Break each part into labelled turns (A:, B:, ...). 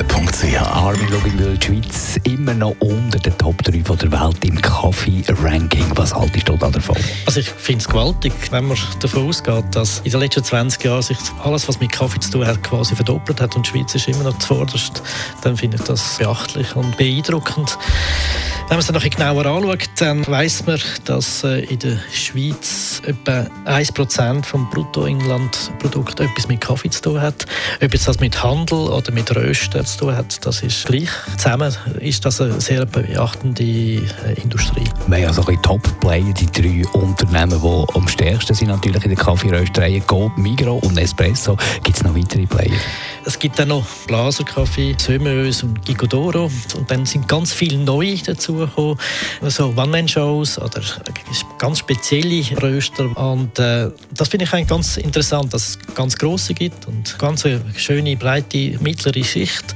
A: www.kaffeezentrale.ch
B: Armin Luginbühl, die Schweiz immer noch unter den Top 3 von der Welt im Kaffee-Ranking. Was haltest du da davon?
C: Also ich finde es gewaltig, wenn man davon ausgeht, dass in den letzten 20 Jahren sich alles, was mit Kaffee zu tun hat, quasi verdoppelt hat und die Schweiz ist immer noch zuvorderst, dann finde ich das beachtlich und beeindruckend. Wenn man es dann noch genauer anschaut, dann weiss man, dass äh, in der Schweiz etwa 1% vom Bruttoinlandprodukt etwas mit Kaffee zu tun hat. Ob jetzt das mit Handel oder mit Rösten zu tun hat, das ist gleich. Zusammen ist das eine sehr beachtende äh, Industrie.
B: Wir haben ja so ein Top-Player, die drei Unternehmen, die am stärksten sind natürlich in der Kaffeerösterei. Coop, Migro und Nespresso. Gibt es noch weitere Player?
C: Es gibt dann noch Blaserkaffee, Sömeus und Gigodoro. Und dann sind ganz viele neue dazugekommen. So One-Man-Shows oder ganz spezielle Röster. Und äh, das finde ich eigentlich ganz interessant, dass es ganz grosse gibt und ganz eine schöne, breite, mittlere Schicht.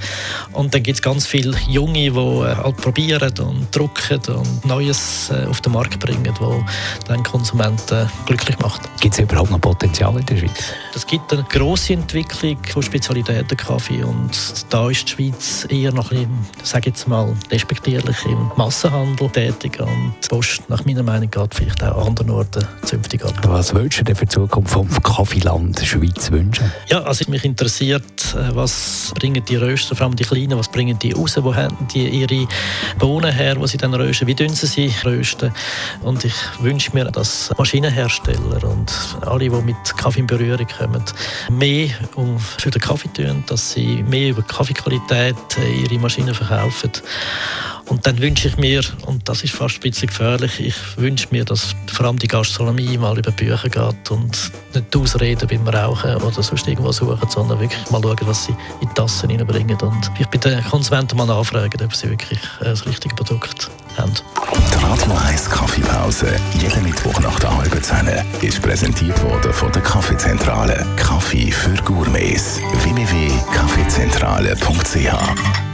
C: Und dann gibt es ganz viele Junge, die äh, halt probieren und drucken und Neues äh, auf den Markt bringen, wo den Konsumenten glücklich macht.
B: Gibt es überhaupt noch Potenzial in der Schweiz?
C: Es gibt eine grosse Entwicklung von Spezialitäten Kaffee und da ist die Schweiz eher noch ein bisschen, sage jetzt mal, respektierlich im Massenhandel tätig und die Post nach meiner Meinung geht vielleicht auch an anderen Orten zünftig ab.
B: Was würdest du denn für die Zukunft vom Kaffeeland Schweiz wünschen?
C: Ja, also mich interessiert, äh, was bringen die Röster, vor allem die Kleinen, was bringen die raus, wo haben die ihre Bohnen her, wo sie dann rösten, wie dünn sie rösten und ich wünsche mir, dass Maschinenhersteller und alle, die mit Kaffee in Berührung kommen, mehr um für den Kaffee tun, dass sie mehr über Kaffeequalität äh, ihre Maschinen verkaufen. Und dann wünsche ich mir, und das ist fast ein bisschen gefährlich, ich wünsche mir, dass vor allem die Gastronomie mal über Bücher geht und nicht ausreden beim Rauchen oder sonst irgendwo suchen, sondern wirklich mal schauen, was sie in die Tassen reinbringen. Und ich bei den Konsumenten mal nachfragen, ob sie wirklich äh, das richtige Produkt haben.
A: Die Radio 1 Kaffeepause, jeden Mittwoch nach der halben Zehn, ist präsentiert worden von der Kaffeezentrale. Kaffee für Gourmets. www.kaffeezentrale.ch